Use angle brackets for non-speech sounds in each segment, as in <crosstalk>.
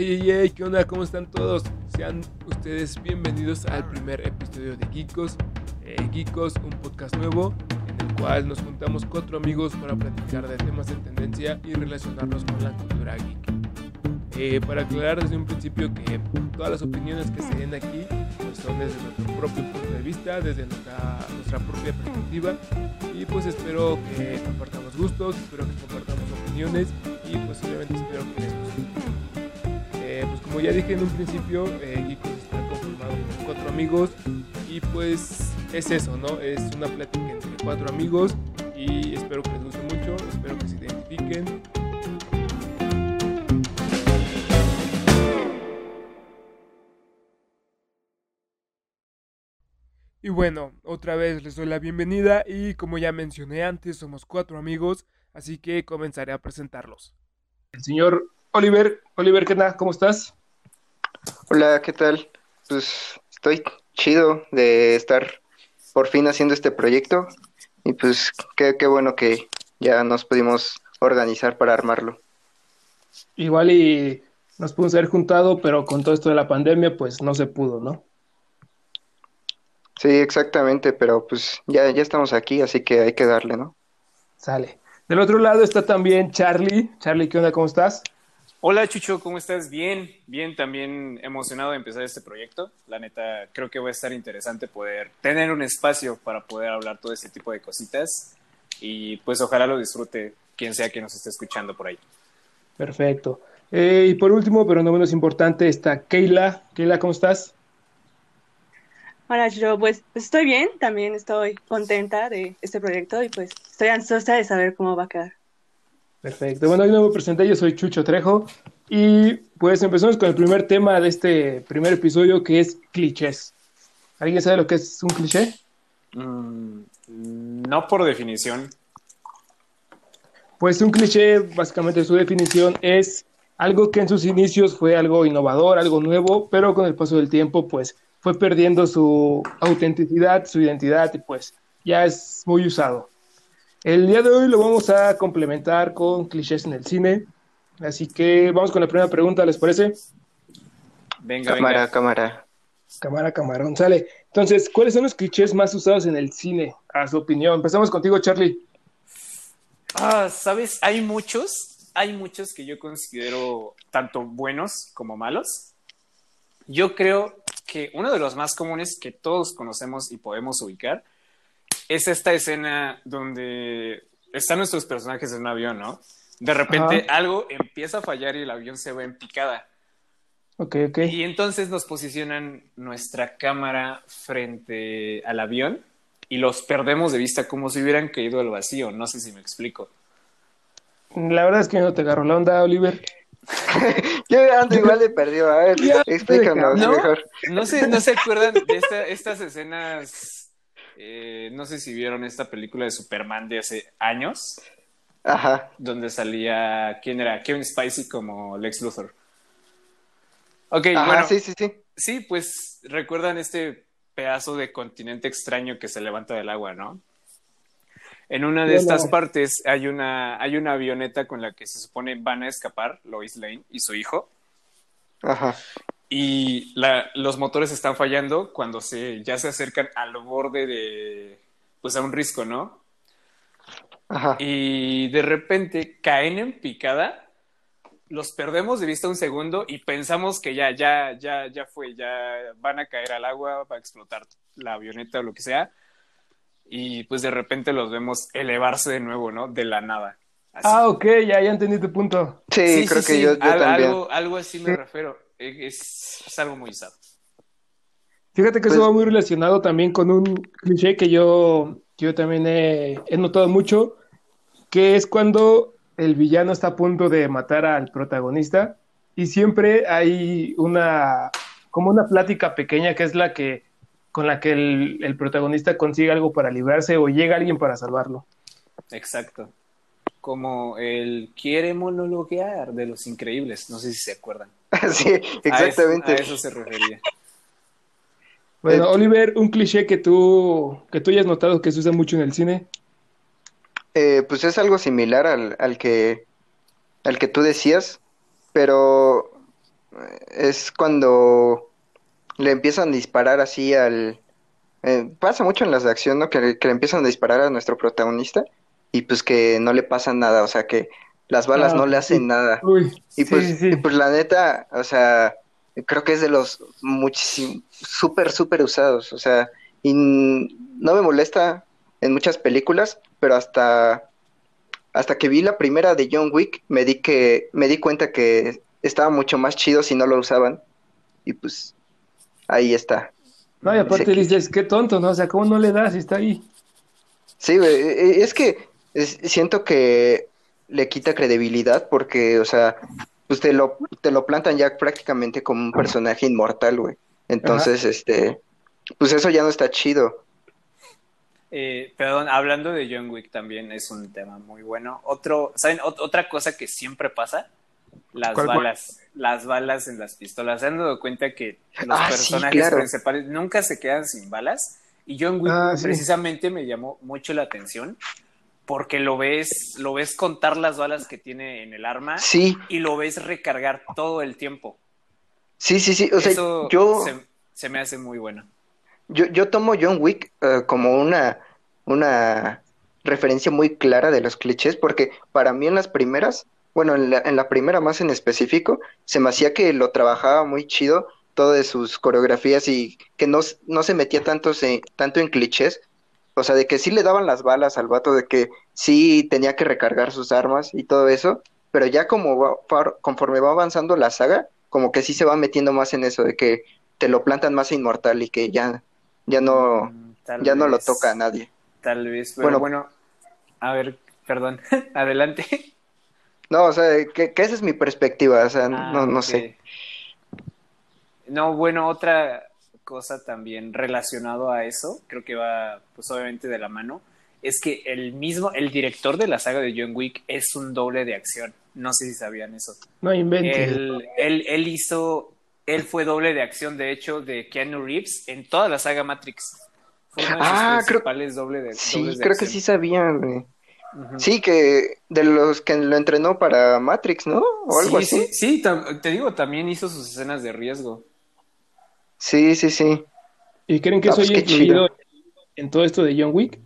Hey, hey, ¿qué onda? ¿Cómo están todos? Sean ustedes bienvenidos al primer episodio de Geekos. Eh, Geekos, un podcast nuevo en el cual nos juntamos cuatro amigos para platicar de temas en tendencia y relacionarnos con la cultura geek. Eh, para aclarar desde un principio que todas las opiniones que se den aquí pues, son desde nuestro propio punto de vista, desde nuestra, nuestra propia perspectiva y pues espero que compartamos gustos, espero que compartamos opiniones y posiblemente espero que les pues como ya dije en un principio, eh, Geekos está conformado por cuatro amigos y pues es eso, ¿no? Es una plática entre cuatro amigos y espero que les guste mucho, espero que se identifiquen Y bueno, otra vez les doy la bienvenida y como ya mencioné antes, somos cuatro amigos, así que comenzaré a presentarlos. El señor Oliver, Oliver, ¿qué tal? ¿Cómo estás? Hola, ¿qué tal? Pues estoy chido de estar por fin haciendo este proyecto y pues qué, qué bueno que ya nos pudimos organizar para armarlo. Igual y nos pudimos haber juntado, pero con todo esto de la pandemia pues no se pudo, ¿no? Sí, exactamente, pero pues ya, ya estamos aquí, así que hay que darle, ¿no? Sale. Del otro lado está también Charlie. Charlie, ¿qué onda? ¿Cómo estás? Hola Chucho, ¿cómo estás? Bien, bien, también emocionado de empezar este proyecto. La neta, creo que va a estar interesante poder tener un espacio para poder hablar todo este tipo de cositas y pues ojalá lo disfrute quien sea que nos esté escuchando por ahí. Perfecto. Eh, y por último, pero no menos importante, está Keila. Keila, ¿cómo estás? Hola, yo pues estoy bien, también estoy contenta de este proyecto y pues estoy ansiosa de saber cómo va a quedar. Perfecto. Bueno, hoy me presenté, yo soy Chucho Trejo y pues empezamos con el primer tema de este primer episodio que es clichés. ¿Alguien sabe lo que es un cliché? Mm, no por definición. Pues un cliché, básicamente su definición es algo que en sus inicios fue algo innovador, algo nuevo, pero con el paso del tiempo pues fue perdiendo su autenticidad, su identidad y pues ya es muy usado. El día de hoy lo vamos a complementar con clichés en el cine. Así que vamos con la primera pregunta, ¿les parece? Venga, cámara, venga. cámara. Cámara, camarón, sale. Entonces, ¿cuáles son los clichés más usados en el cine? A su opinión. Empezamos contigo, Charlie. Ah, ¿sabes? Hay muchos, hay muchos que yo considero tanto buenos como malos. Yo creo que uno de los más comunes que todos conocemos y podemos ubicar es esta escena donde están nuestros personajes en un avión, ¿no? De repente Ajá. algo empieza a fallar y el avión se va en picada. Ok, ok. Y entonces nos posicionan nuestra cámara frente al avión y los perdemos de vista como si hubieran caído al vacío. No sé si me explico. La verdad es que no te agarro la onda, Oliver. <laughs> Yo ando igual de perdido, a ver, <laughs> explícanos ¿no? mejor. No sé, no se acuerdan de esta- estas escenas. Eh, no sé si vieron esta película de Superman de hace años, Ajá, donde salía. ¿Quién era? Kevin Spacey como Lex Luthor. Ok, ajá, bueno. sí, sí, sí. Sí, pues recuerdan este pedazo de continente extraño que se levanta del agua, ¿no? En una de estas partes hay una, hay una avioneta con la que se supone van a escapar Lois Lane y su hijo. Ajá, Y la- los motores están fallando cuando se, ya se acercan al borde de, pues a un risco, ¿no? ajá. Y de repente caen en picada, los perdemos de vista un segundo y pensamos que ya, ya, ya, ya fue, ya van a caer al agua, va a explotar la avioneta o lo que sea. Y pues de repente los vemos elevarse de nuevo, ¿no? De la nada. Así. Ah, ok, ya, ya entendí tu punto. Sí, creo que yo, yo Al- también. Algo, algo así me refiero. Es, es algo muy usado. Fíjate que Pues- eso va muy relacionado también con un cliché que yo, que yo también he, he notado mucho, que es cuando el villano está a punto de matar al protagonista y siempre hay una, como una plática pequeña que es la que, con la que el, el protagonista consigue algo para librarse o llega alguien para salvarlo. Exacto. Como el quiere monologuear de los increíbles. No sé si se acuerdan. <laughs> Sí, A eso- exactamente. A eso, se refería. Bueno, Eh, Oliver, un cliché que tú, que tú hayas notado que se usa mucho en el cine. Eh, pues es algo similar al, al que al que tú decías, pero es cuando le empiezan a disparar así al... eh, pasa mucho en las de acción, ¿no? Que, que le empiezan a disparar a nuestro protagonista y pues que no le pasa nada, o sea que las balas Ah, no le sí. hacen nada. Uy, Y sí, pues, sí, sí. y pues la neta, o sea, creo que es de los muchísimo, súper, súper usados, o sea, y no me molesta en muchas películas, pero hasta, hasta que vi la primera de John Wick, me di que, me di cuenta que estaba mucho más chido si no lo usaban, y pues ahí está. No, y aparte dices, qué tonto, ¿no? O sea, ¿cómo no le das si está ahí? Sí, e- e- es que siento que le quita credibilidad porque, o sea, pues te lo, te lo plantan ya prácticamente como un personaje inmortal, güey. Entonces, este, pues eso ya no está chido. Eh, perdón, hablando de John Wick también es un tema muy bueno. Otro, ¿saben? Ot- otra cosa que siempre pasa, las ¿Cuál, cuál? balas, las balas en las pistolas. ¿Se han dado cuenta que los Ah, sí, personajes claro. principales nunca se quedan sin balas? Y John Wick Ah, sí. precisamente me llamó mucho la atención porque lo ves, lo ves contar las balas que tiene en el arma Sí, y lo ves recargar todo el tiempo. sí, sí, sí. O sea, Eso yo, se, se me hace muy bueno. yo, yo tomo John Wick eh, como una, una referencia muy clara de los clichés, porque para mí en las primeras, bueno, en la, en la primera más en específico, se me hacía que lo trabajaba muy chido, todo de sus coreografías y que no, no se metía tanto, se- tanto en clichés, o sea, de que sí le daban las balas al vato, de que sí tenía que recargar sus armas y todo eso, pero ya como va- conforme va avanzando la saga, como que sí se va metiendo más en eso, de que te lo plantan más inmortal y que ya, ya no, Mm, tal ya no lo toca a nadie. Tal vez, pero Bueno. bueno, a ver, perdón, <laughs> adelante. No, o sea, que, que esa es mi perspectiva, o sea, Ah, no, no ok. sé. No, bueno, otra cosa también relacionado a eso, creo que va pues obviamente de la mano, es que el mismo, el director de la saga de John Wick es un doble de acción. No sé si sabían eso. No inventes. Él, él, él hizo, él fue doble de acción, de hecho, de Keanu Reeves en toda la saga Matrix. Fue uno de sus Ah, creo- principales doble de, Sí, de creo que acción. sí sabían, güey. Sí, que de los que lo entrenó para Matrix, ¿no? O algo sí, así. sí, sí, te digo, también hizo sus escenas de riesgo. Sí, sí, sí. ¿Y creen que Ah, eso pues haya qué influido en todo esto de John Wick?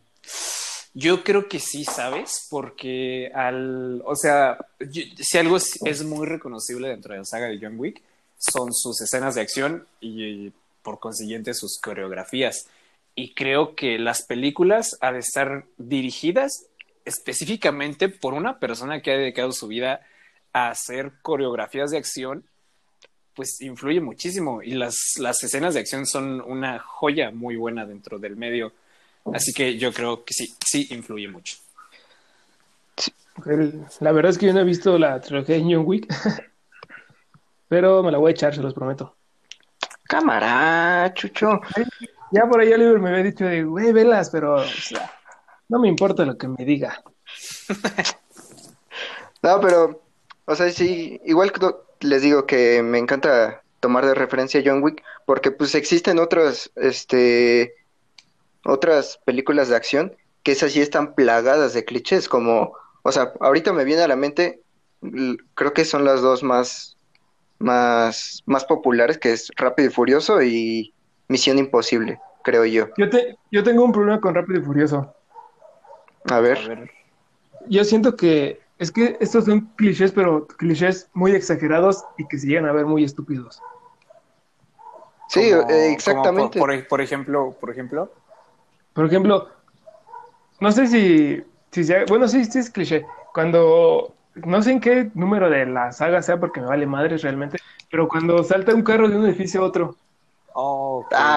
Yo creo que sí, ¿sabes? Porque al, o sea, yo- si algo es, es muy reconocible dentro de la saga de John Wick, son sus escenas de acción y, por consiguiente sus coreografías. Y creo que las películas han de estar dirigidas específicamente por una persona que ha dedicado su vida a hacer coreografías de acción, pues influye muchísimo. Y las, las escenas de acción son una joya muy buena dentro del medio. Así que yo creo que sí, sí influye mucho. La verdad es que yo no he visto la trilogía de John Wick. <laughs> Pero me la voy a echar, se los prometo. Cámara, Chucho. Ya por ahí Oliver me había dicho de, güey, velas, pero o sea, no me importa lo que me diga. <laughs> No, pero, o sea, sí, igual que les digo que me encanta tomar de referencia a John Wick, porque pues existen otras, este, otras películas de acción que esas sí están plagadas de clichés, como, o sea, ahorita me viene a la mente, creo que son las dos más, más, más populares, que es Rápido y Furioso y Misión Imposible, creo yo. Yo, te, yo tengo un problema con Rápido y Furioso. A ver, A ver, Yo siento que es que estos son clichés, pero clichés muy exagerados y que se llegan a ver muy estúpidos. sí, como- eh, como exactamente. por, por- por ejemplo, por ejemplo, Por ejemplo, no sé si, si sea, bueno, sí, sí es cliché. Cuando, no sé en qué número de la saga sea, porque me vale madres realmente, pero cuando salta un carro de un edificio a otro, oh. Ah,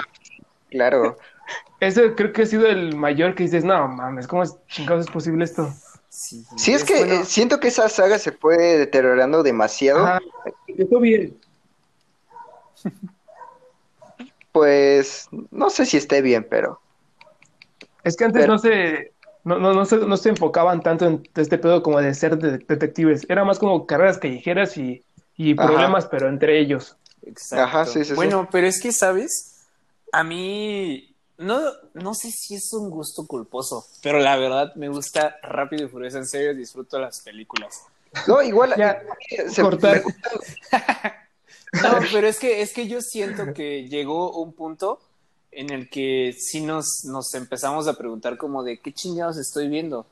claro. <laughs> ese creo que ha sido el mayor que dices, no mames, ¿cómo es, chingados es posible esto? Sí, Sí, es que bueno, eh, siento que esa saga se fue deteriorando demasiado. Empezó bien. <laughs> Pues no sé si esté bien, pero Es que antes Pero- no se, no, no, no se, no se enfocaban tanto en este pedo como de ser de- detectives. Era más como carreras callejeras y, y Ajá. problemas, pero entre ellos. Exacto. Ajá, sí, sí, sí. Bueno, pero es que, ¿sabes? A mí, no, no sé si es un gusto culposo, pero la verdad me gusta Rápido y Furioso. En serio, disfruto las películas. no, igual Ya, se- cortar. <laughs> No, pero es que, es que yo siento que llegó un punto en el que sí nos, nos empezamos a preguntar como de qué chingados estoy viendo.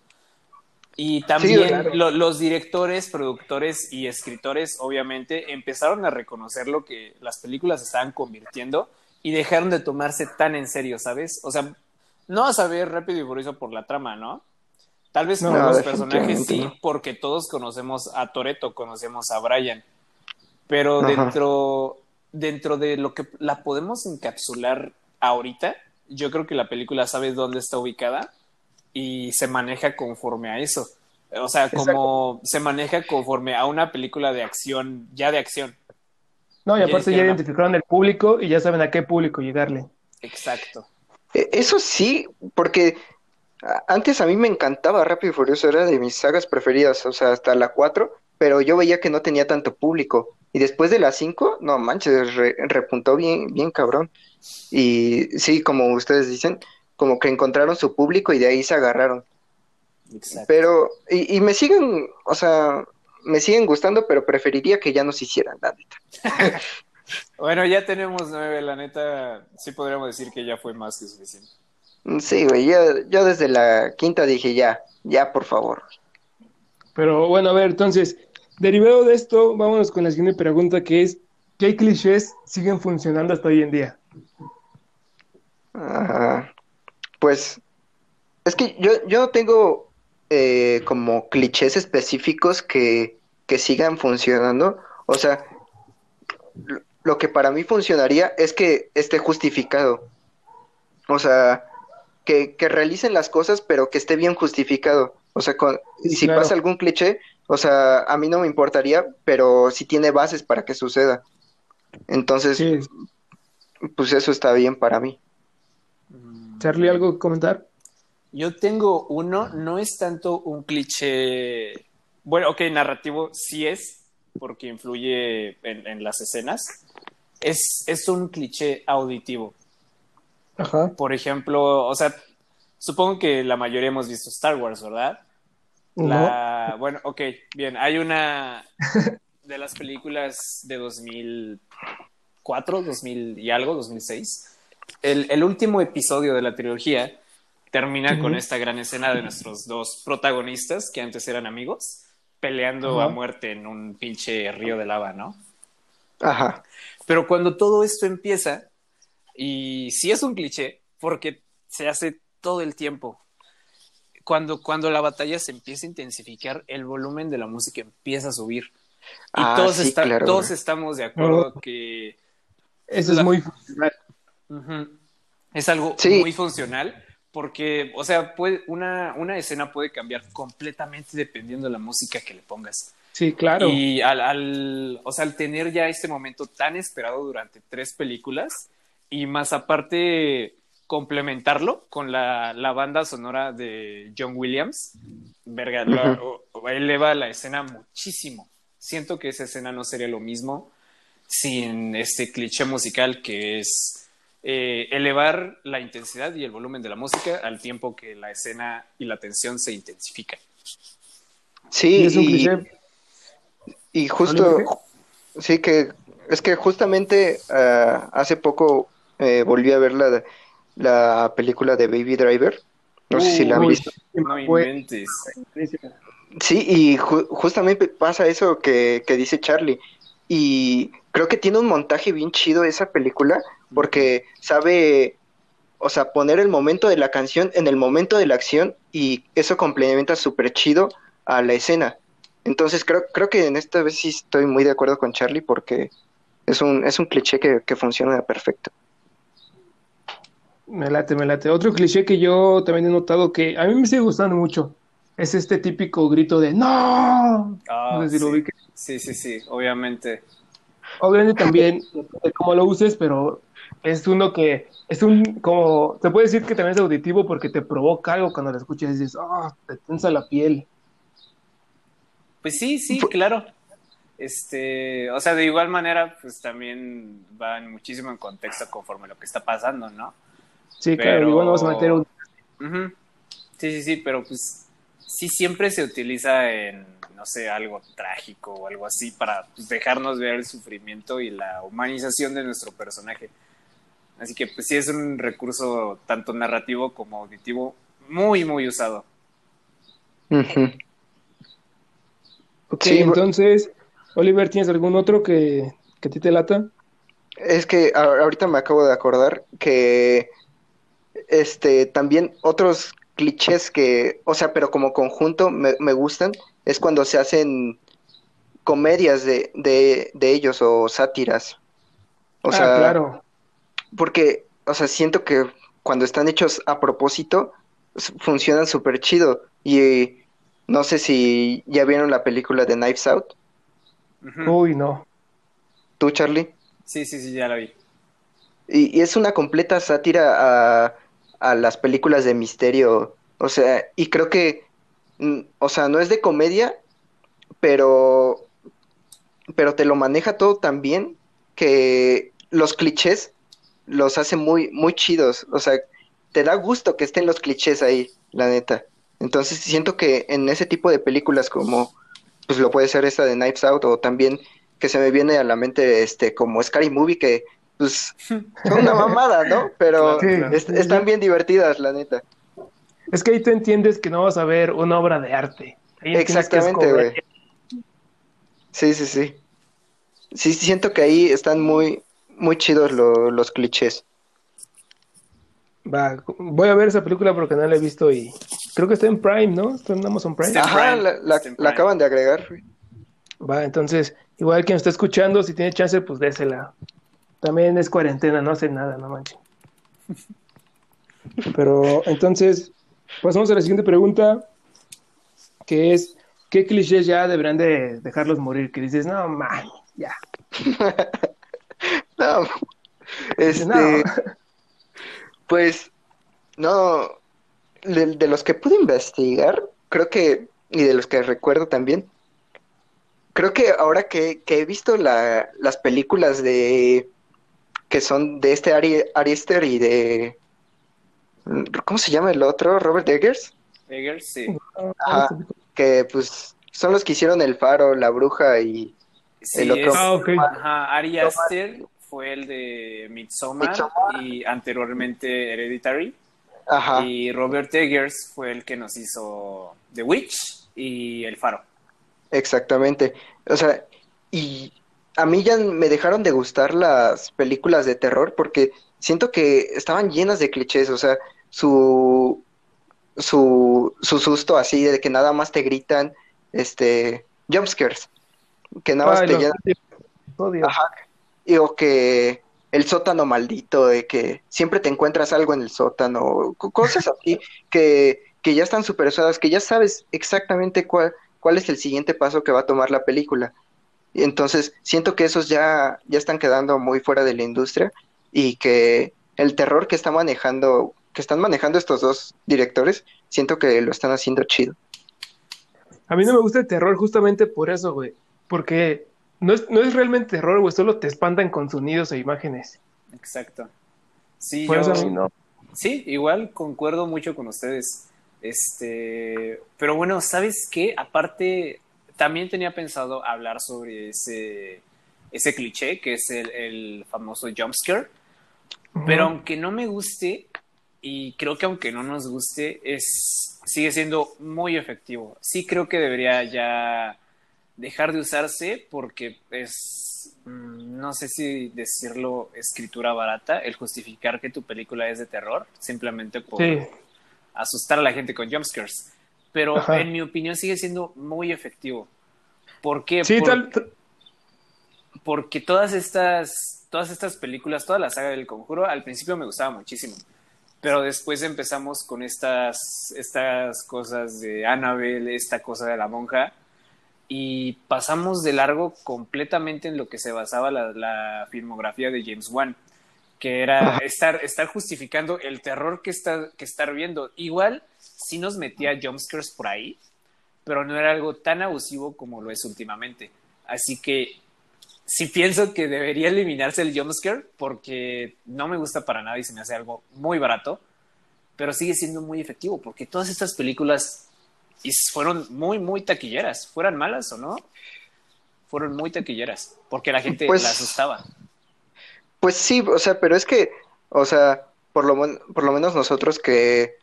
Y también claro. lo- los directores, productores y escritores, obviamente, empezaron a reconocer lo que las películas estaban convirtiendo y dejaron de tomarse tan en serio, ¿sabes? O sea, no vas a ver Rápido y Furioso por la trama, ¿no? Tal vez No, por los personajes sí, no. porque todos conocemos a Toreto, conocemos a Brian. Pero Ajá. dentro, dentro de lo que la podemos encapsular ahorita, yo creo que la película sabe dónde está ubicada y se maneja conforme a eso. O sea, como se maneja conforme a una película de acción, ya de acción. No, y Ya aparte ya identificaron el público y ya saben a qué público llegarle. Exacto. E- Eso sí, porque antes a mí me encantaba Rápido y Furioso, era de mis sagas preferidas, o sea, hasta la 4, pero yo veía que no tenía tanto público. Y después de la 5, no manches, re- repuntó bien, bien cabrón. Y sí, como ustedes dicen, como que encontraron su público y de ahí se agarraron. Exacto. Pero, y, y me siguen, o sea, me siguen gustando, pero preferiría que ya no se hicieran, la neta. <laughs> Bueno, ya tenemos nueve, la neta, sí podríamos decir que ya fue más que suficiente. Sí, güey, yo, yo desde la quinta dije ya, ya, por favor. Pero bueno, a ver, entonces, derivado de esto, vámonos con la siguiente pregunta que es, ¿qué clichés siguen funcionando hasta hoy en día? Ah, pues es que yo, yo no tengo eh, como clichés específicos que, que sigan funcionando. O sea, lo- que para mí funcionaría es que esté justificado. O sea, que, que realicen las cosas, pero que esté bien justificado. O sea, con- Sí, si claro. pasa algún cliché, o sea, a mí no me importaría, pero si tiene bases para que suceda. Entonces, Sí, pues eso está bien para mí. Mm. Charlie, ¿algo que comentar? Yo tengo uno, no es tanto un cliché, bueno, ok, narrativo sí es, porque influye en, en las escenas, es, es un cliché auditivo. Ajá. Por ejemplo, o sea, supongo que la mayoría hemos visto Star Wars, ¿verdad? La, bueno, ok, bien, hay una de las películas de 2004, 2000 y algo, 2006. El, el último episodio de la trilogía termina con esta gran escena de nuestros dos protagonistas, que antes eran amigos, peleando a muerte en un pinche río de lava, ¿no? Ajá. Pero cuando todo esto empieza, y sí es un cliché, porque se hace todo el tiempo, cuando, cuando la batalla se empieza a intensificar, el volumen de la música empieza a subir. Y Ah, todos, sí, está- claro. todos estamos de acuerdo que Eso es muy funcional. es algo Sí. muy funcional, porque, o sea, puede, una, una escena puede cambiar completamente dependiendo de la música que le pongas. Sí, claro. Y al, al, o sea, al tener ya este momento tan esperado durante tres películas y más aparte complementarlo con la, la banda sonora de John Williams, verga, la- o- o eleva la escena muchísimo. Siento que esa escena no sería lo mismo sin este cliché musical que es eh, elevar la intensidad y el volumen de la música al tiempo que la escena y la tensión se intensifican. Sí, Y es un y, cliché. y justo, ¿Vale, sí que, es que justamente ah, hace poco eh, volví a ver la, la película de Baby Driver. No sé si la han visto. No Fue- inventes. Sí, y ju- justamente pasa eso que, que dice Charlie. Y creo que tiene un montaje bien chido esa película, porque sabe, o sea, poner el momento de la canción en el momento de la acción y eso complementa súper chido a la escena. Entonces creo, creo que en esta vez sí estoy muy de acuerdo con Charlie porque es un, es un cliché que, que funciona perfecto. Me late, me late. Otro cliché que yo también he notado que a mí me sigue gustando mucho es este típico grito de ¡No! Ah, No sé si lo sí. sí, sí, sí, obviamente. Obviamente también de cómo lo uses, pero es uno que es un como te puede decir que también es auditivo porque te provoca algo cuando lo escuchas y dices, ¡ah! te tensa la piel. Pues sí, sí, claro. Este, o sea, de igual manera, pues también van muchísimo en contexto conforme lo que está pasando, ¿no? Sí, Pero- claro, igual vamos a meter un. Sí, sí, sí, pero pues sí siempre se utiliza en, no sé, algo trágico o algo así para pues, dejarnos ver el sufrimiento y la humanización de nuestro personaje. Así que pues sí es un recurso tanto narrativo como auditivo muy, muy usado. Ujú. Ok, Sí, entonces, Oliver, ¿tienes algún otro que, que a ti te lata? Es que ahorita me acabo de acordar que este también otros clichés que, o sea, pero como conjunto me, me gustan, es cuando se hacen comedias de, de, de ellos o sátiras. O ah, sea, claro. Porque, o sea, siento que cuando están hechos a propósito, funcionan súper chido. Y no sé si ya vieron la película de Knives Out. Uy, no. tú, Charlie. Sí, sí, sí, ya la vi. Y, y es una completa sátira a, a las películas de misterio. O sea, y creo que, mm, o sea, no es de comedia, pero, pero te lo maneja todo tan bien que los clichés los hace muy, muy chidos. O sea, te da gusto que estén los clichés ahí, la neta. Entonces siento que en ese tipo de películas como, pues lo puede ser esta de Knives Out o también que se me viene a la mente este como Scary Movie que pues <laughs> son una mamada, ¿no? Pero Sí. están bien divertidas, la neta. Es que ahí tú entiendes que no vas a ver una obra de arte. Ahí Exactamente, güey. Sí, sí, sí. Sí, siento que ahí están muy, muy chidos lo- los clichés. Va, voy a ver esa película porque no la he visto y creo que está en Prime, ¿no? Está en Amazon Prime. Ajá, Prime, la, la- acaban de agregar. Va, entonces, igual quien está escuchando, si tiene chance, pues désela. También es cuarentena, no hace nada, no manches. <laughs> Pero entonces, pasamos a la siguiente pregunta, que es, ¿qué clichés ya deberían de dejarlos morir? Que dices, no, man, ya. <laughs> No, <laughs> este, No. pues, no, de, de los que pude investigar, creo que, y de los que recuerdo también, creo que ahora que, que he visto la, las películas de, que son de este Ari, Ari Aster y de, ¿cómo se llama el otro? Robert Eggers, Eggers, sí. Ajá. que pues son los que hicieron El Faro, La Bruja y Sí, El otro- es- Ah. Ajá, Ari Aster fue el de Midsommar, Midsommar. y anteriormente Hereditary. Ajá. Y Robert Eggers fue el que nos hizo The Witch y El Faro. Exactamente. O sea, y a mí ya me dejaron de gustar las películas de terror porque siento que estaban llenas de clichés, o sea, su su su susto así de que nada más te gritan este jumpscares, que nada más Ay, te llenan odio. Ajá. O que el sótano maldito, de que siempre te encuentras algo en el sótano, co- cosas así que, que ya están super usadas, que ya sabes exactamente cuál, cuál es el siguiente paso que va a tomar la película. Entonces siento que esos ya, ya están quedando muy fuera de la industria y que el terror que está manejando, que están manejando estos dos directores, siento que lo están haciendo chido. A mí no me gusta el terror justamente por eso, güey. Porque no es, no es realmente terror, güey, solo te espantan con sonidos e imágenes. Exacto. Sí, Por yo, eso a mí no. sí, igual concuerdo mucho con ustedes. Este, pero bueno, ¿sabes qué? Aparte, también tenía pensado hablar sobre ese, ese cliché que es el, el famoso jumpscare. Pero aunque no me guste, y creo que aunque no nos guste, es, sigue siendo muy efectivo. Sí creo que debería ya dejar de usarse porque es, mm, no sé si decirlo, escritura barata, el justificar que tu película es de terror, simplemente por Sí, asustar a la gente con jumpscares. Pero Ajá. en mi opinión sigue siendo muy efectivo. ¿Por qué? sí, Por- tal, tal- porque todas estas, todas estas películas, toda la saga del conjuro, al principio me gustaba muchísimo. Pero después empezamos con estas, estas cosas de Annabelle, esta cosa de la monja, y pasamos de largo completamente en lo que se basaba la, la filmografía de James Wan, que era estar, estar justificando el terror que, está, que estar viendo. Igual sí nos metía jumpscares por ahí, pero no era algo tan abusivo como lo es últimamente. Así que sí pienso que debería eliminarse el jumpscare porque no me gusta para nada y se me hace algo muy barato, pero sigue siendo muy efectivo porque todas estas películas y fueron muy, muy taquilleras. Fueran malas o no, fueron muy taquilleras, porque la gente Pues- las asustaba. Pues sí, o sea, pero es que, o sea, por lo, por lo menos nosotros que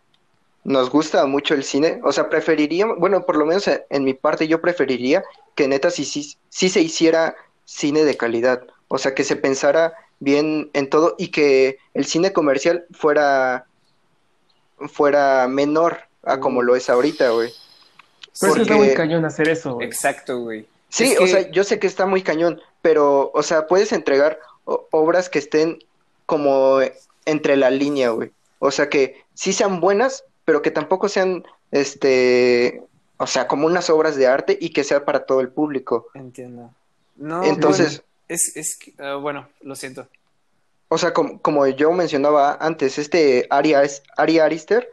nos gusta mucho el cine, o sea, preferiríamos, bueno, por lo menos en, en mi parte yo preferiría que neta sí, sí, sí se hiciera cine de calidad, o sea, que se pensara bien en todo y que el cine comercial fuera, fuera menor a como lo es ahorita, güey. Pero es que está Porque- muy cañón hacer eso, güey. Exacto, güey. Sí, Es o que- sea, yo sé que está muy cañón, pero, o sea, puedes entregar obras que estén como entre la línea, güey. O sea, que sí sean buenas, pero que tampoco sean, este, o sea, como unas obras de arte y que sea para todo el público. Entiendo. No, Entonces, bueno, es, es ah, bueno, lo siento. o sea, como, como yo mencionaba antes, este Ari, Ari Arister,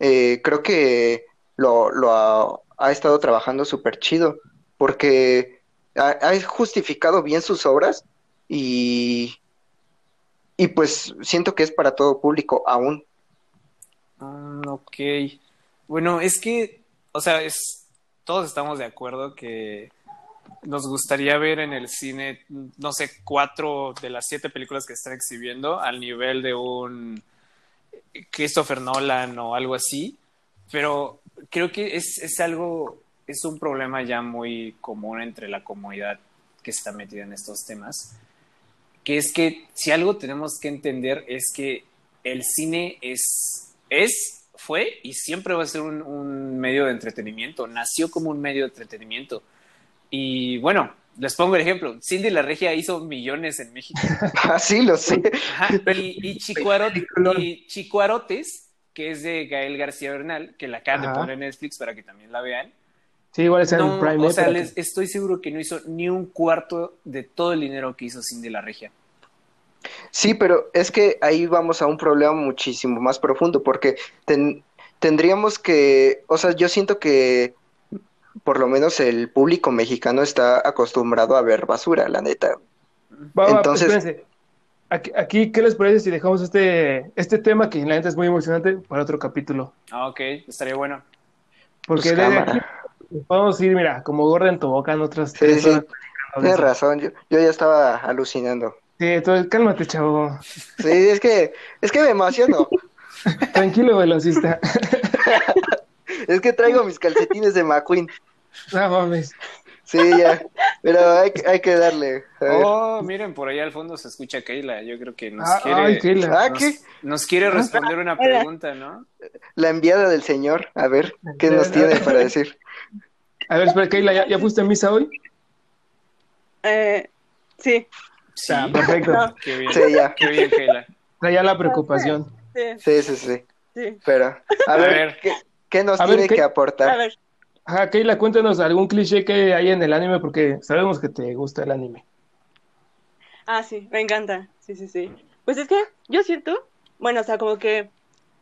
eh, creo que lo, lo ha, estado trabajando súper chido, porque ha, justificado bien sus obras y, y pues siento que es para todo público aún. Ah, ok. Bueno, es que, o sea, es, todos estamos de acuerdo que nos gustaría ver en el cine, no sé, cuatro de las siete películas que están exhibiendo al nivel de un Christopher Nolan o algo así, pero creo que es, es algo, es un problema ya muy común entre la comunidad que está metida en estos temas, que es que si algo tenemos que entender es que el cine es, es, fue y siempre va a ser un, un medio de entretenimiento, nació como un medio de entretenimiento. Y bueno, les pongo el ejemplo, Cindy la Regia hizo millones en México. <laughs> Ah, sí, lo sé. Ajá, y, y, <laughs> Chicuarot- y Chicuarotes, que es de Gael García Bernal, que la acaban de poner en Netflix para que también la vean. Sí, igual es en No, Prime. o sea, les- estoy seguro que no hizo ni un cuarto de todo el dinero que hizo Cindy la Regia. Sí, pero es que ahí vamos a un problema muchísimo más profundo, porque ten- tendríamos que, o sea, yo siento que por lo menos el público mexicano está acostumbrado a ver basura, la neta. Va, va, Entonces- espérense. Aquí, aquí, ¿qué les parece si dejamos este, este tema que la neta es muy emocionante para otro capítulo? Ah, ok, estaría bueno. Porque Pues, aquí ir, mira, como gorda en tobogán otras Sí, tres sí, horas. tienes razón, yo, yo ya estaba alucinando. Sí, entonces cálmate, chavo. Sí, es que, es que me emociono. <laughs> Tranquilo, velocista. <laughs> Es que traigo mis calcetines de McQueen. No mames. Sí, ya. Pero hay, que- hay que darle. A. Oh, miren, por allá al fondo se escucha Keila. Yo creo que nos Ah, quiere, ay, Keila. Ah, nos, ¿qué? nos quiere responder una pregunta, ¿no? La enviada del señor. A ver, ¿qué nos tiene para decir? A ver, espera, Keila, ¿ya, ya fuiste a misa hoy? Eh, sí, Sí, Ah, perfecto. No. qué bien, Sí, ya. qué bien, Keila. Traía la preocupación. sí, Sí, sí, sí. sí. Pero, a, A ver, ver. ¿qué, qué nos A ver, tiene ¿qué- que A aportar? ver, Ajá, Keila, cuéntanos algún cliché que hay en el anime porque sabemos que te gusta el anime. ah, sí, me encanta. Sí, sí, sí. Pues es que yo siento, bueno, o sea, como que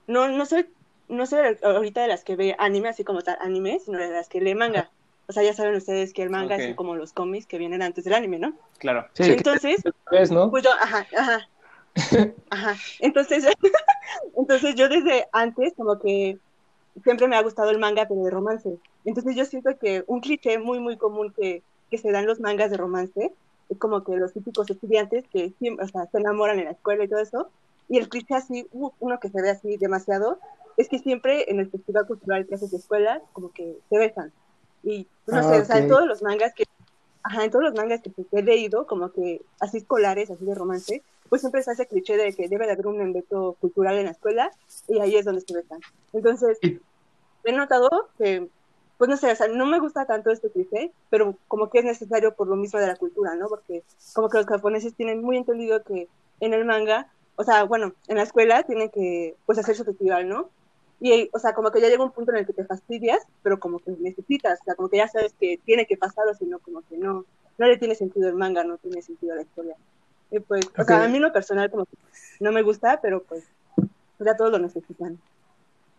no, no soy, no soy ahorita de las que ve anime, así como tal anime, sino de las que lee manga. O sea, ya saben ustedes que el manga es como los cómics que vienen antes del anime, ¿no? Claro. Sí, Entonces, ¿ves, no? Pues yo, ajá, ajá. <laughs> Ajá. Entonces, <laughs> entonces yo desde antes como que siempre me ha gustado el manga, pero de romance. Entonces yo siento que un cliché muy, muy común que, que se dan los mangas de romance es como que los típicos estudiantes que siempre, o sea, se enamoran en la escuela y todo eso. Y el cliché así, uh, uno que se ve así demasiado, es que siempre en el festival cultural que haces de escuela, como que se besan. Y no Ah, sé, o sea, en todos los mangas que Ajá, en todos los mangas que he leído, como que así escolares, así de romance, pues siempre se hace cliché de que debe de haber un evento cultural en la escuela y ahí es donde se besan. Entonces, Y- he notado que, pues no sé, o sea, no me gusta tanto este cliché, pero como que es necesario por lo mismo de la cultura, ¿no? Porque como que los japoneses tienen muy entendido que en el manga, o sea, bueno, en la escuela tienen que, pues, hacer su festival, ¿no? Y, o sea, como que ya llega un punto en el que te fastidias, pero como que necesitas, o sea, como que ya sabes que tiene que pasar, o si no, como que no, no le tiene sentido el manga, no tiene sentido la historia. Y pues, o sea, a mí lo personal como que no me gusta, pero pues, ya todos lo necesitan.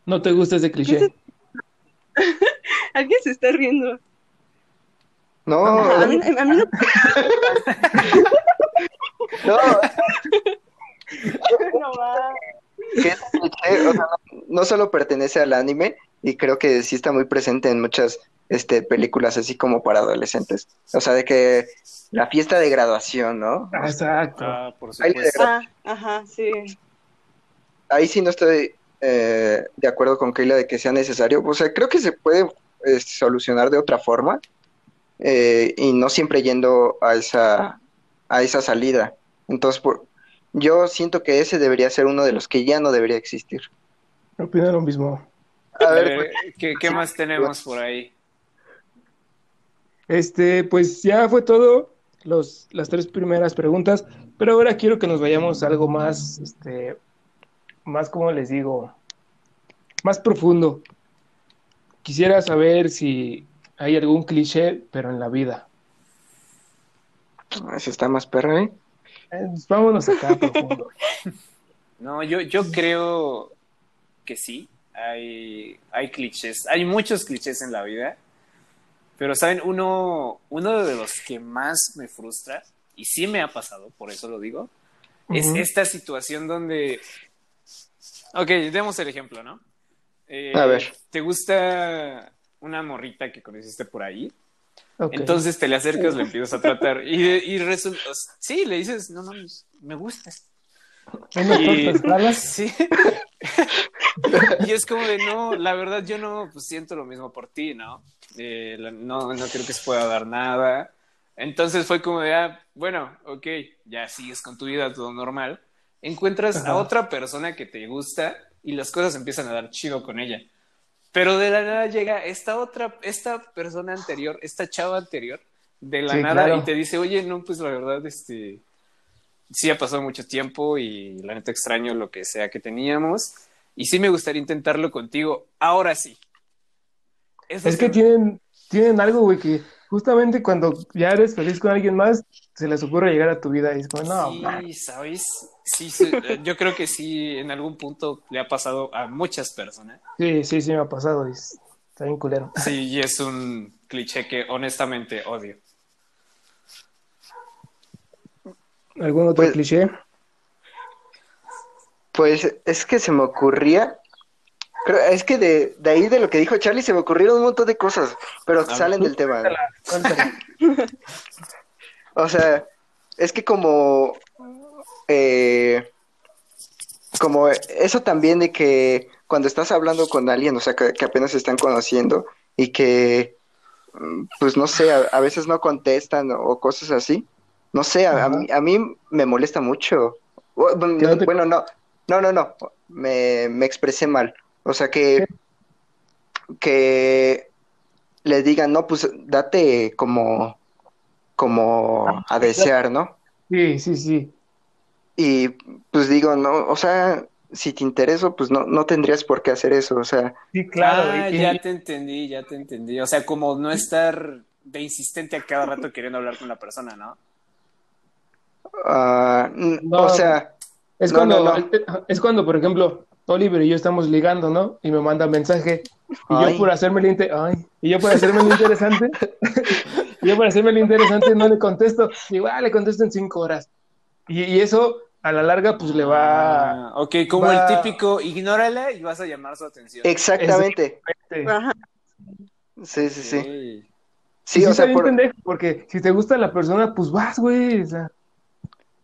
¿No te gusta ese ¿Qué cliché? <laughs> Alguien se está riendo. No, Ajá, a mí, a mí no- <laughs> no, <laughs> no va. o sea, no, no solo pertenece al anime, y creo que sí está muy presente en muchas este, películas así como para adolescentes. O sea, de que la fiesta de graduación, ¿no? Exacto. Ah, por supuesto. Ah, ajá, sí. Ahí sí no estoy eh, de acuerdo con Keila de que sea necesario. O sea, creo que se puede eh, solucionar de otra forma eh, y no siempre yendo a esa, a esa salida. Entonces, por, yo siento que ese debería ser uno de los que ya no debería existir. Opino lo mismo. A ver, ¿qué, qué más tenemos por ahí? Este, pues ya fue todo, los, las tres primeras preguntas, pero ahora quiero que nos vayamos a algo más, este, más, como les digo, más profundo. Quisiera saber si hay algún cliché, pero en la vida. Eso está más perro, ¿eh? Eh, vámonos acá profundo. <laughs> No, yo, yo creo que sí. Hay, hay clichés. Hay muchos clichés en la vida. Pero, ¿saben? Uno, uno de los que más me frustra, y sí me ha pasado, por eso lo digo, es esta situación donde. Ok, demos el ejemplo, ¿no? Eh, A ver. ¿Te gusta una morrita que conociste por ahí? Entonces te le acercas, le empiezas a tratar y, y <laughs> resulta, sí, le dices, no mames, me gustas. Unas Y, tortas malas. <laughs> sí. y es como de, no, la verdad yo no pues, siento lo mismo por ti, ¿no? Eh, no, no creo que se pueda dar nada. Entonces fue como de, ah, bueno, ok, ya sigues con tu vida, todo normal. Encuentras Ajá. a otra persona que te gusta y las cosas empiezan a dar chido con ella. Pero de la nada llega esta otra, esta persona anterior, esta chava anterior, de la Sí, nada claro. y te dice, oye, no, pues la verdad, este, sí ha pasado mucho tiempo y la neta extraño lo que sea que teníamos y sí me gustaría intentarlo contigo, ahora sí. Eso Es que me- tienen, tienen algo, güey, que justamente cuando ya eres feliz con alguien más, se les ocurre llegar a tu vida y es como, no, man. sí, ¿sabes? Sí, sí, <laughs> yo creo que sí, en algún punto le ha pasado a muchas personas. sí, sí, sí me ha pasado, y es- está bien culero. Sí, y es un cliché que honestamente odio. ¿Algún otro Pues- cliché? Pues es que se me ocurría, creo- es que de, de ahí de lo que dijo Charlie se me ocurrieron un montón de cosas, pero salen del tema. <laughs> O sea, es que como, eh, como eso también de que cuando estás hablando con alguien, o sea, que, que apenas se están conociendo y que, mm, pues no sé, a, a veces no contestan o, o cosas así, no sé, a, mí, a mí me molesta mucho. Bu- bu- ¿Que no te- Bueno, no, no, no, no, me, me expresé mal. O sea, que, que le digan, no, pues date como, como a desear, ¿no? Sí, sí, sí. Y pues digo, no, o sea, si te intereso, pues no, no tendrías por qué hacer eso, o sea, Sí, claro. Ah, y- ya te entendí, ya te entendí. O sea, como no estar de insistente a cada rato queriendo hablar con la persona, ¿no? ah, No, o sea, Es No, cuando, no, no. es cuando, por ejemplo, Oliver y yo estamos ligando, ¿no? Y me manda mensaje. Y Ay. yo por hacerme el ay, y yo por hacerme el interesante, <laughs> y yo por hacerme el interesante no le contesto. Digo, ah, le contesto en cinco horas. Y, y eso, a la larga, pues le va. Ah, ok, como va- el típico, ignórala y vas a llamar su atención. exactamente, Ajá. sí, sí, sí, sí, sí o sea, bien por, pendejo, porque si te gusta la persona, pues vas, güey. O sea,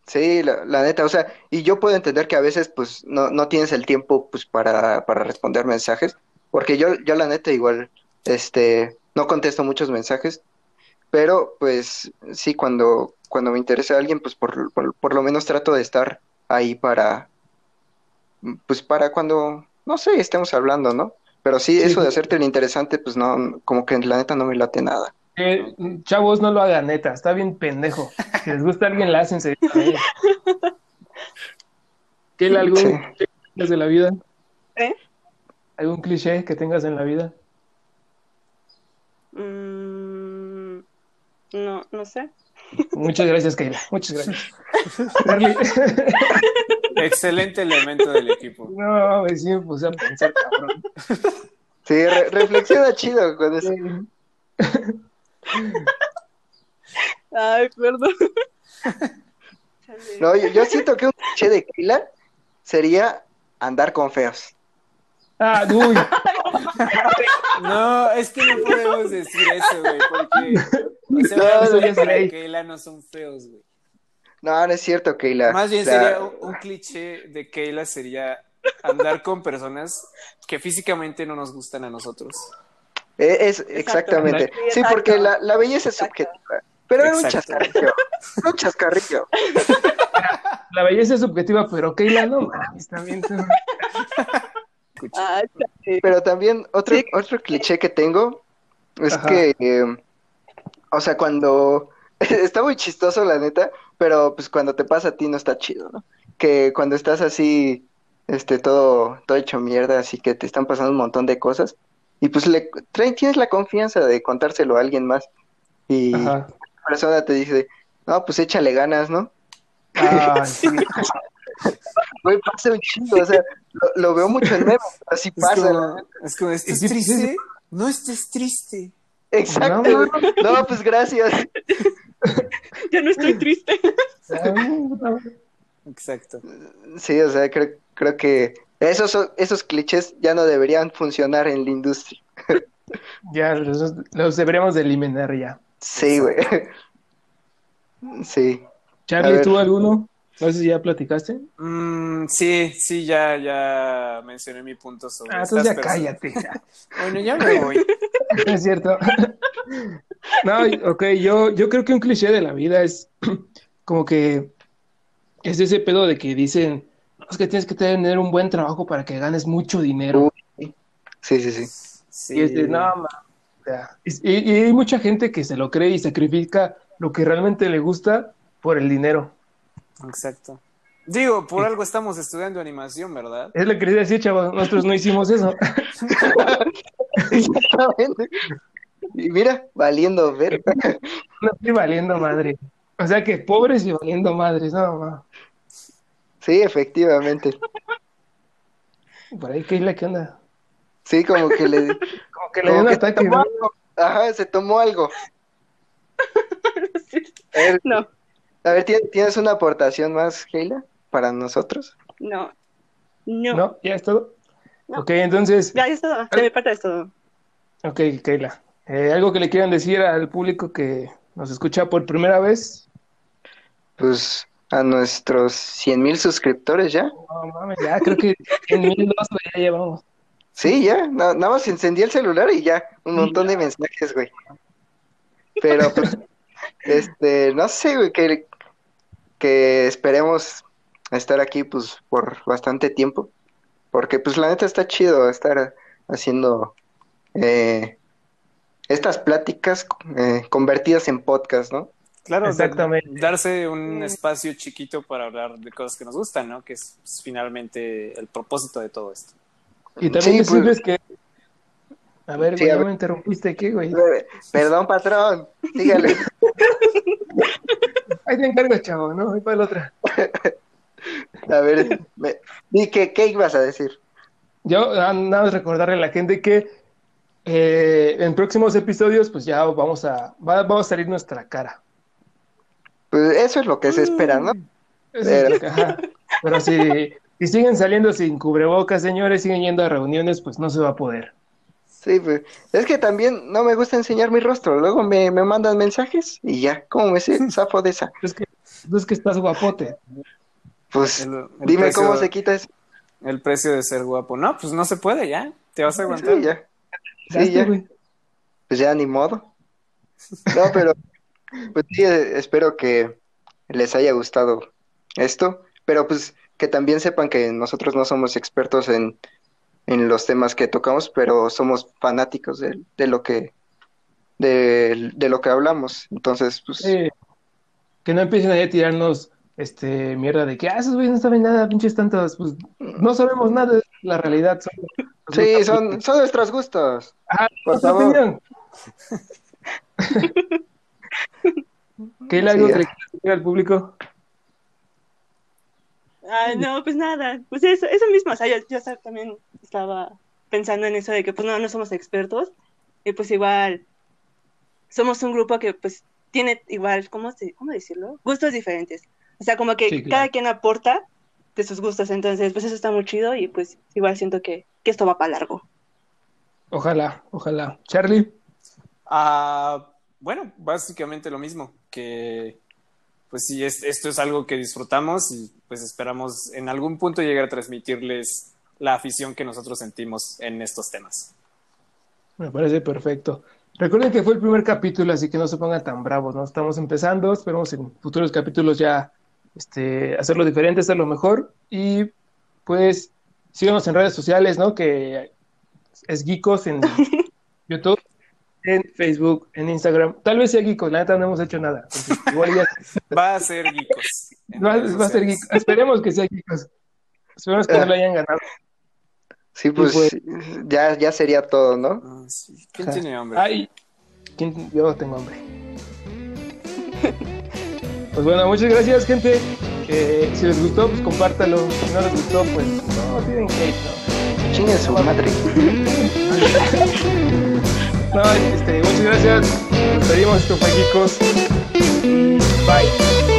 sí, la, la neta, o sea, y yo puedo entender que a veces, pues, no, no tienes el tiempo, pues, para, para responder mensajes, porque yo, yo la neta igual, este, no contesto muchos mensajes, pero, pues, sí, cuando, cuando me interesa alguien, pues, por, por, por lo menos trato de estar ahí para, pues, para cuando, no sé, estemos hablando, ¿no? Pero sí, Sí, eso de hacerte el interesante, pues, no, como que la neta no me late nada. eh, chavos, no lo hagan, neta. Está bien pendejo. Si les gusta a alguien, la hacen. Se... ¿Qué <laughs> algún Sí. de la vida? ¿Eh? ¿Algún cliché que tengas en la vida? Mm, no, no sé. Muchas gracias, Keila. Muchas gracias. <laughs> Excelente elemento del equipo. No, sí me puse a pensar, cabrón. Sí, re- reflexiona chido con eso. Ay, perdón. No, yo, yo siento que un cliché de Keila sería andar con feos. Ah, uy. <laughs> no, es que no podemos decir eso, güey, porque no, no, Keila no son feos, güey. No, no es cierto, Keila. Más bien sería un cliché de Keila sería andar con personas que físicamente no nos gustan a nosotros. Eh, es, exactamente. Sí, porque la, la, belleza es subjetiva. Pero era un chascarrillo. un chascarrillo. <laughs> La belleza es subjetiva, pero Keila no mames, también. <laughs> Ah, pero también otro, otro cliché que tengo es que, em, o sea, cuando <laughs> está muy chistoso la neta, pero pues cuando te pasa a ti no está chido, ¿no? Que cuando estás así este, todo, todo hecho mierda, así que te están pasando un montón de cosas. Y pues le tienes la confianza de contárselo a alguien más. Y la persona te dice, no, pues échale ganas, ¿no? Ah, <laughs> sí. Pasa un chingo, o sea, lo, veo mucho en memes, así pasa. es como, ¿estás triste? No estés triste. Exacto. No, pues gracias. ya no estoy triste. <laughs> Exacto. Sí, o sea, creo, creo que esos, esos clichés ya no deberían funcionar en la industria. ya, los, deberíamos de eliminar ya. Sí, güey. Sí. Charlie, ¿tú alguno? No sé si ya platicaste. Mm, sí, sí, ya, ya mencioné mi punto sobre. Ah, entonces ya cállate. <laughs> bueno, ya me voy. <laughs> es cierto. <laughs> no, ok, yo, yo creo que un cliché de la vida es <clears throat> como que es ese pedo de que dicen, es que tienes que tener un buen trabajo para que ganes mucho dinero. Sí, sí, sí. Y, es de, no, y, y, hay mucha gente que se lo cree y sacrifica lo que realmente le gusta por el dinero. Exacto. Digo, por algo estamos estudiando animación, ¿verdad? Es lo que quería decir, chavos. Nosotros no hicimos eso. Exactamente. Y mira, valiendo ver. No estoy valiendo madre. O sea que pobres y valiendo madres, no, no. Sí, efectivamente. Por ahí, ¿qué es la que onda? Sí, como que le... como que le dio un ataque. Ajá, se tomó algo. <laughs> No. A ver, ¿tienes una aportación más, Keila, para nosotros? No. No. ¿No? ¿Ya es todo? Ok, entonces... Ya, es todo. De mi parte es todo. Ok, Keila. Eh, ¿Algo que le quieran decir al público que nos escucha por primera vez? Pues a nuestros 100 mil suscriptores ya. No mames, ya creo que 100 mil ya llevamos. Sí, ya, nada más encendí el celular y ya, un montón de mensajes, güey. Pero, pues, <laughs> este, no sé, güey, que, que esperemos estar aquí, pues, por bastante tiempo. Porque, pues, la neta está chido estar haciendo eh, estas pláticas eh, convertidas en podcast, ¿no? Claro, exactamente. Darse un espacio chiquito para hablar de cosas que nos gustan, ¿no? Que es pues, finalmente el propósito de todo esto. Y también sí, pues... que. A ver, güey, me interrumpiste aquí, güey. Perdón, patrón. Dígale. <laughs> Ahí te encargo, chavo, ¿no? Ahí para la otra. <laughs> a ver, ¿y qué, qué ibas a decir? Yo, ah, nada más recordarle a la gente que eh, en próximos episodios, pues ya vamos a, va, vamos a salir nuestra cara. Pues eso es lo que se espera, ¿no? Mm. Pero, si, siguen saliendo sin cubrebocas, señores, siguen yendo a reuniones, pues no se va a poder. Sí, pues es que también no me gusta enseñar mi rostro. Luego me, mandan mensajes y ya, ¿cómo me <laughs> zafo de esa? Es que, es que estás guapote. Pues dime cómo se quita eso. El precio de ser guapo. No, pues no se puede ya. Te vas a aguantar. Sí, ya. Sí, ya. Pues ya ni modo. No, pero pues sí, eh, espero que les haya gustado esto, pero pues que también sepan que nosotros no somos expertos en, en los temas que tocamos, pero somos fanáticos de, de lo que de, lo que hablamos. Entonces, pues que no empiecen a tirarnos este mierda de que ah, esos güeyes no saben nada, pinches tantos, pues no sabemos nada de la realidad. sí, son, son nuestros gustos. Ah, por favor. <laughs> ¿Qué le que al público? Ah, no, pues nada, pues eso, eso mismo, o sea, yo, yo, también estaba pensando en eso de que pues no, no somos expertos, y pues igual somos un grupo que pues tiene igual, ¿cómo, cómo decirlo? Gustos diferentes. O sea, como que cada quien aporta de sus gustos, entonces pues eso está muy chido y pues igual siento que, que esto va para largo. Ojalá, ojalá. Charlie. Ah, bueno, básicamente lo mismo, que pues sí, esto es algo que disfrutamos y pues esperamos en algún punto llegar a transmitirles la afición que nosotros sentimos en estos temas. Me parece perfecto. Recuerden que fue el primer capítulo, así que no se pongan tan bravos, ¿no? Estamos empezando, esperamos en futuros capítulos ya este, hacerlo diferente, hacerlo mejor. Y pues síganos en redes sociales, ¿no? Que es Geekos en <laughs> YouTube, en Facebook, en Instagram. Tal vez sea Geekos, la neta no hemos hecho nada. <laughs> Va a ser Geekos. Va, a ser Geekos. Esperemos que sea Geekos. Esperemos que no lo hayan ganado. Sí, pues, pues, ya, ya sería todo, ¿no? Ah, ¿Quién tiene hambre? Ay, yo tengo hambre. pues bueno, muchas gracias, gente. si les gustó, pues compártalo. Si no les gustó, pues no tienen hate, ¿no? Chingue su madre. <laughs> no, este, muchas gracias. Nos despedimos, esto Bye.